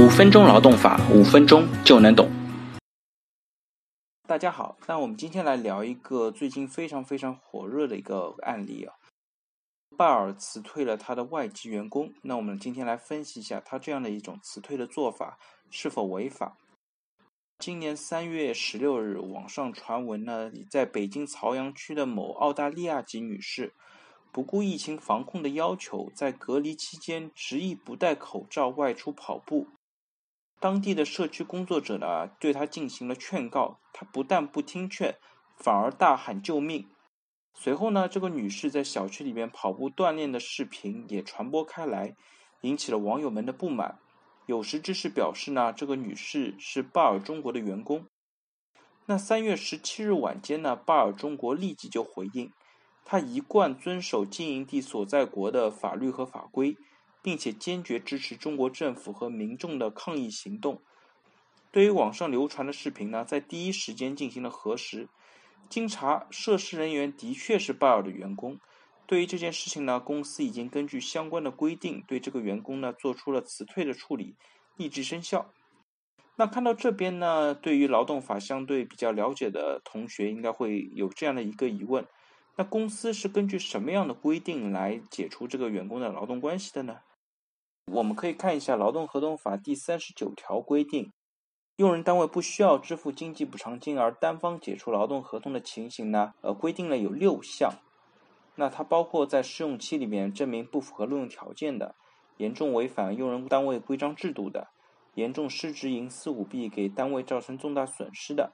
五分钟劳动法，五分钟就能懂。大家好，那我们今天来聊一个最近非常非常火热的一个案例啊。拜尔辞退了他的外籍员工，那我们今天来分析一下他这样的一种辞退的做法是否违法。今年三月十六日，网上传闻呢，在北京朝阳区的某澳大利亚籍女士，不顾疫情防控的要求，在隔离期间执意不戴口罩外出跑步。当地的社区工作者呢，对她进行了劝告，她不但不听劝，反而大喊救命。随后呢，这个女士在小区里面跑步锻炼的视频也传播开来，引起了网友们的不满。有识之士表示呢，这个女士是巴尔中国的员工。那三月十七日晚间呢，巴尔中国立即就回应，他一贯遵守经营地所在国的法律和法规，并且坚决支持中国政府和民众的抗议行动。对于网上流传的视频呢，在第一时间进行了核实，经查，涉事人员的确是拜尔的员工。对于这件事情呢，公司已经根据相关的规定对这个员工呢做出了辞退的处理，立即生效。那看到这边呢，对于劳动法相对比较了解的同学应该会有这样的一个疑问：那公司是根据什么样的规定来解除这个员工的劳动关系的呢？我们可以看一下《劳动合同法》第三十九条规定，用人单位不需要支付经济补偿金而单方解除劳动合同的情形呢，呃，规定了有六项。那它包括在试用期里面证明不符合录用条件的，严重违反用人单位规章制度的，严重失职营私舞弊给单位造成重大损失的，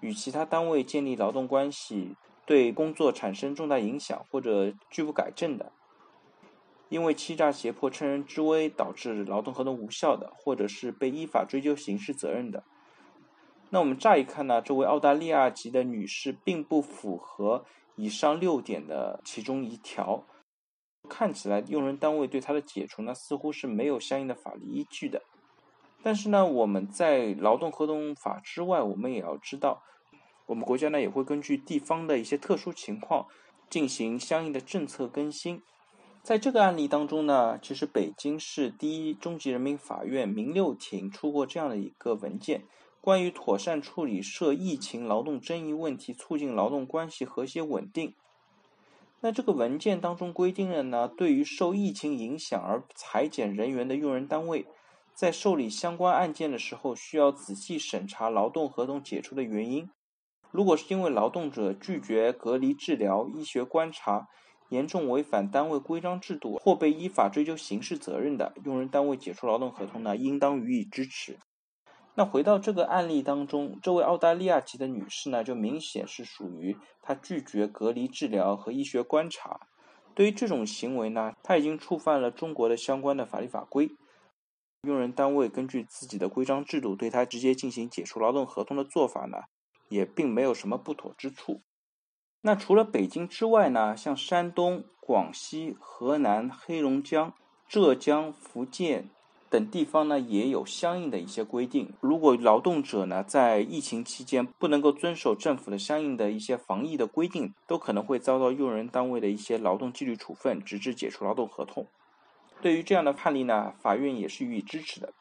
与其他单位建立劳动关系对工作产生重大影响或者拒不改正的，因为欺诈胁迫趁人之危导致劳动合同无效的，或者是被依法追究刑事责任的。那我们乍一看呢，这位澳大利亚籍的女士并不符合。以上六点的其中一条，看起来用人单位对她的解除呢，似乎是没有相应的法律依据的。但是呢，我们在劳动合同法之外，我们也要知道，我们国家呢也会根据地方的一些特殊情况进行相应的政策更新。在这个案例当中呢，其实北京市第一中级人民法院民六庭出过这样的一个文件。关于妥善处理涉疫情劳动争议问题，促进劳动关系和谐稳定。那这个文件当中规定了呢，对于受疫情影响而裁减人员的用人单位，在受理相关案件的时候，需要仔细审查劳动合同解除的原因。如果是因为劳动者拒绝隔离治疗、医学观察，严重违反单位规章制度或被依法追究刑事责任的，用人单位解除劳动合同呢，应当予以支持。那回到这个案例当中，这位澳大利亚籍的女士呢，就明显是属于她拒绝隔离治疗和医学观察。对于这种行为呢，她已经触犯了中国的相关的法律法规。用人单位根据自己的规章制度对她直接进行解除劳动合同的做法呢，也并没有什么不妥之处。那除了北京之外呢，像山东、广西、河南、黑龙江、浙江、福建。等地方呢也有相应的一些规定。如果劳动者呢在疫情期间不能够遵守政府的相应的一些防疫的规定，都可能会遭到用人单位的一些劳动纪律处分，直至解除劳动合同。对于这样的判例呢，法院也是予以支持的。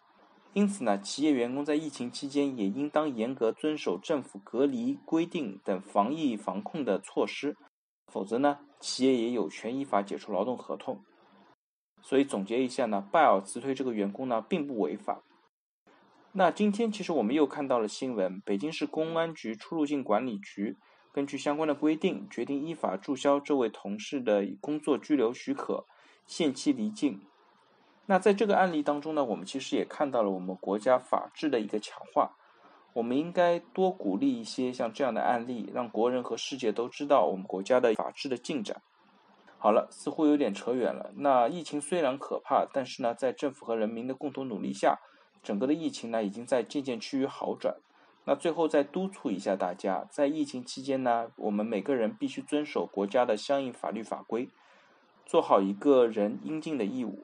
因此呢，企业员工在疫情期间也应当严格遵守政府隔离规定等防疫防控的措施，否则呢，企业也有权依法解除劳动合同。所以总结一下呢，拜尔辞退这个员工呢，并不违法。那今天其实我们又看到了新闻，北京市公安局出入境管理局根据相关的规定，决定依法注销这位同事的工作居留许可，限期离境。那在这个案例当中呢，我们其实也看到了我们国家法治的一个强化。我们应该多鼓励一些像这样的案例，让国人和世界都知道我们国家的法治的进展。好了，似乎有点扯远了。那疫情虽然可怕，但是呢，在政府和人民的共同努力下，整个的疫情呢已经在渐渐趋于好转。那最后再督促一下大家，在疫情期间呢，我们每个人必须遵守国家的相应法律法规，做好一个人应尽的义务。